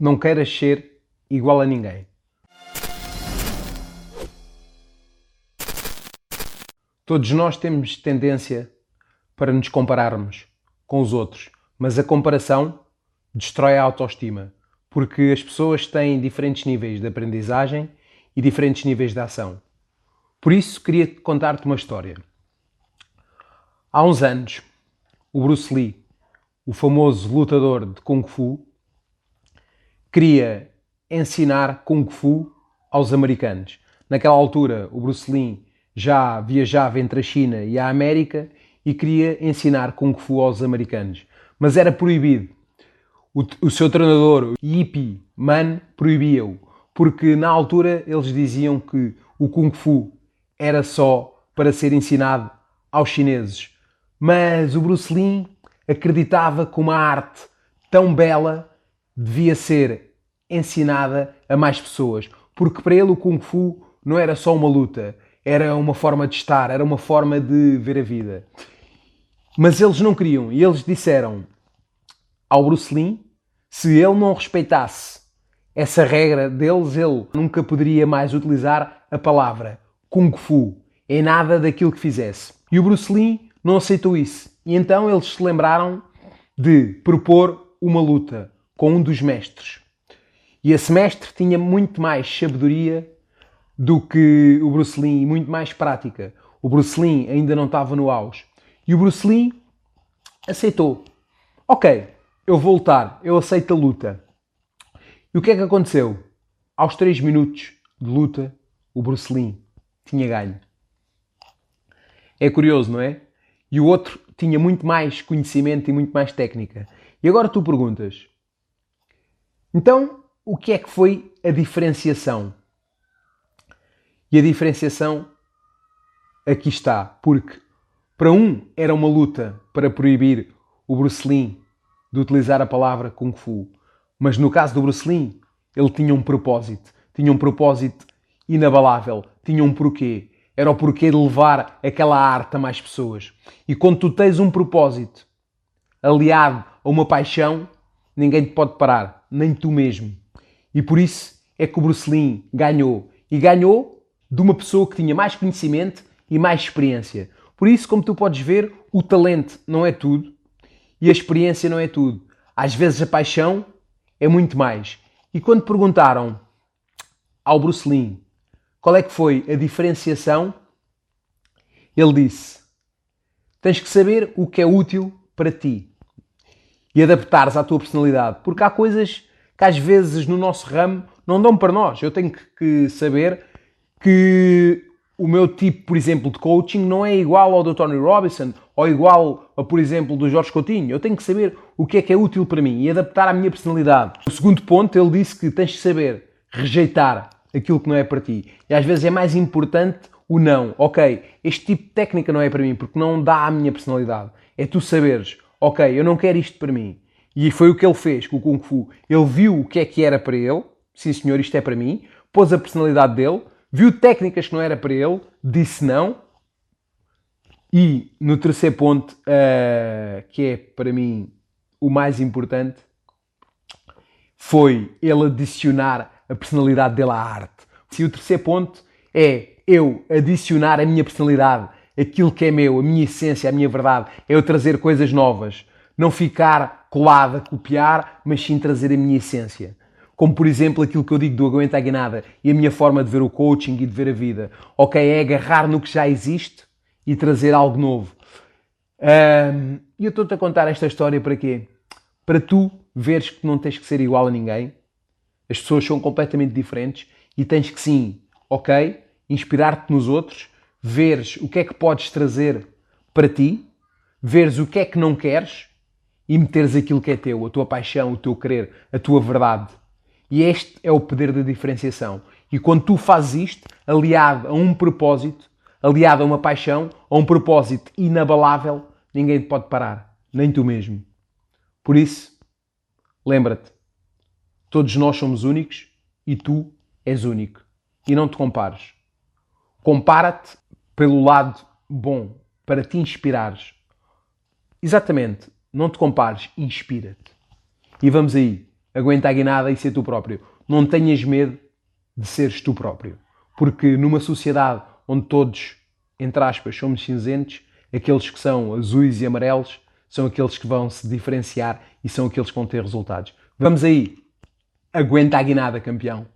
Não queiras ser igual a ninguém. Todos nós temos tendência para nos compararmos com os outros, mas a comparação destrói a autoestima, porque as pessoas têm diferentes níveis de aprendizagem e diferentes níveis de ação. Por isso, queria contar-te uma história. Há uns anos, o Bruce Lee, o famoso lutador de Kung Fu, queria ensinar Kung Fu aos americanos. Naquela altura, o Bruce Lee já viajava entre a China e a América e queria ensinar Kung Fu aos americanos. Mas era proibido. O, o seu treinador, Yippee Man, proibia-o, porque na altura eles diziam que o Kung Fu era só para ser ensinado aos chineses. Mas o Bruce Lee acreditava que uma arte tão bela devia ser ensinada a mais pessoas, porque para ele o Kung Fu não era só uma luta, era uma forma de estar, era uma forma de ver a vida. Mas eles não queriam e eles disseram ao Bruce Lee se ele não respeitasse essa regra deles, ele nunca poderia mais utilizar a palavra Kung Fu em nada daquilo que fizesse. E o Bruce Lee não aceitou isso. E então eles se lembraram de propor uma luta com um dos mestres. E esse mestre tinha muito mais sabedoria do que o Bruce Lee e muito mais prática. O Bruce Lee ainda não estava no auge. E o Bruce Lee aceitou. Ok, eu vou lutar, eu aceito a luta. E o que é que aconteceu? Aos 3 minutos de luta, o Bruce Lee tinha ganho. É curioso, não é? E o outro tinha muito mais conhecimento e muito mais técnica. E agora tu perguntas: então, o que é que foi a diferenciação? E a diferenciação aqui está, porque para um era uma luta para proibir o Bruce Lee de utilizar a palavra Kung Fu, mas no caso do Bruce Lee, ele tinha um propósito, tinha um propósito inabalável, tinha um porquê. Era o porquê de levar aquela arte a mais pessoas. E quando tu tens um propósito aliado a uma paixão, ninguém te pode parar, nem tu mesmo. E por isso é que o Bruce Lee ganhou. E ganhou de uma pessoa que tinha mais conhecimento e mais experiência. Por isso, como tu podes ver, o talento não é tudo e a experiência não é tudo. Às vezes a paixão é muito mais. E quando perguntaram ao Bruce Lee qual é que foi a diferenciação, ele disse: tens que saber o que é útil para ti e adaptares à tua personalidade, porque há coisas que às vezes no nosso ramo não dão para nós. Eu tenho que saber que o meu tipo, por exemplo, de coaching não é igual ao do Tony Robinson ou igual, a, por exemplo, do Jorge Coutinho. Eu tenho que saber o que é que é útil para mim e adaptar à minha personalidade. O segundo ponto, ele disse que tens de saber rejeitar aquilo que não é para ti. E às vezes é mais importante o não. Ok, este tipo de técnica não é para mim porque não dá à minha personalidade. É tu saberes, ok, eu não quero isto para mim. E foi o que ele fez com o Kung Fu. Ele viu o que é que era para ele. Sim, senhor, isto é para mim. Pôs a personalidade dele viu técnicas que não era para ele, disse não. E no terceiro ponto, uh, que é para mim o mais importante, foi ele adicionar a personalidade dele à arte. E o terceiro ponto é eu adicionar a minha personalidade, aquilo que é meu, a minha essência, a minha verdade, é eu trazer coisas novas, não ficar colado a copiar, mas sim trazer a minha essência como por exemplo aquilo que eu digo do aguenta a nada e a minha forma de ver o coaching e de ver a vida. Ok, é agarrar no que já existe e trazer algo novo. E eu estou-te a contar esta história para quê? Para tu veres que não tens que ser igual a ninguém. As pessoas são completamente diferentes e tens que sim, ok, inspirar-te nos outros, veres o que é que podes trazer para ti, veres o que é que não queres e meteres aquilo que é teu, a tua paixão, o teu querer, a tua verdade. E este é o poder da diferenciação. E quando tu fazes isto, aliado a um propósito, aliado a uma paixão, a um propósito inabalável, ninguém te pode parar, nem tu mesmo. Por isso, lembra-te, todos nós somos únicos e tu és único. E não te compares. Compara-te pelo lado bom, para te inspirares. Exatamente, não te compares, inspira-te. E vamos aí aguenta a guinada e ser tu próprio. Não tenhas medo de seres tu próprio. Porque numa sociedade onde todos, entre aspas, somos cinzentos, aqueles que são azuis e amarelos são aqueles que vão se diferenciar e são aqueles que vão ter resultados. Vamos aí. Aguenta a guinada, campeão.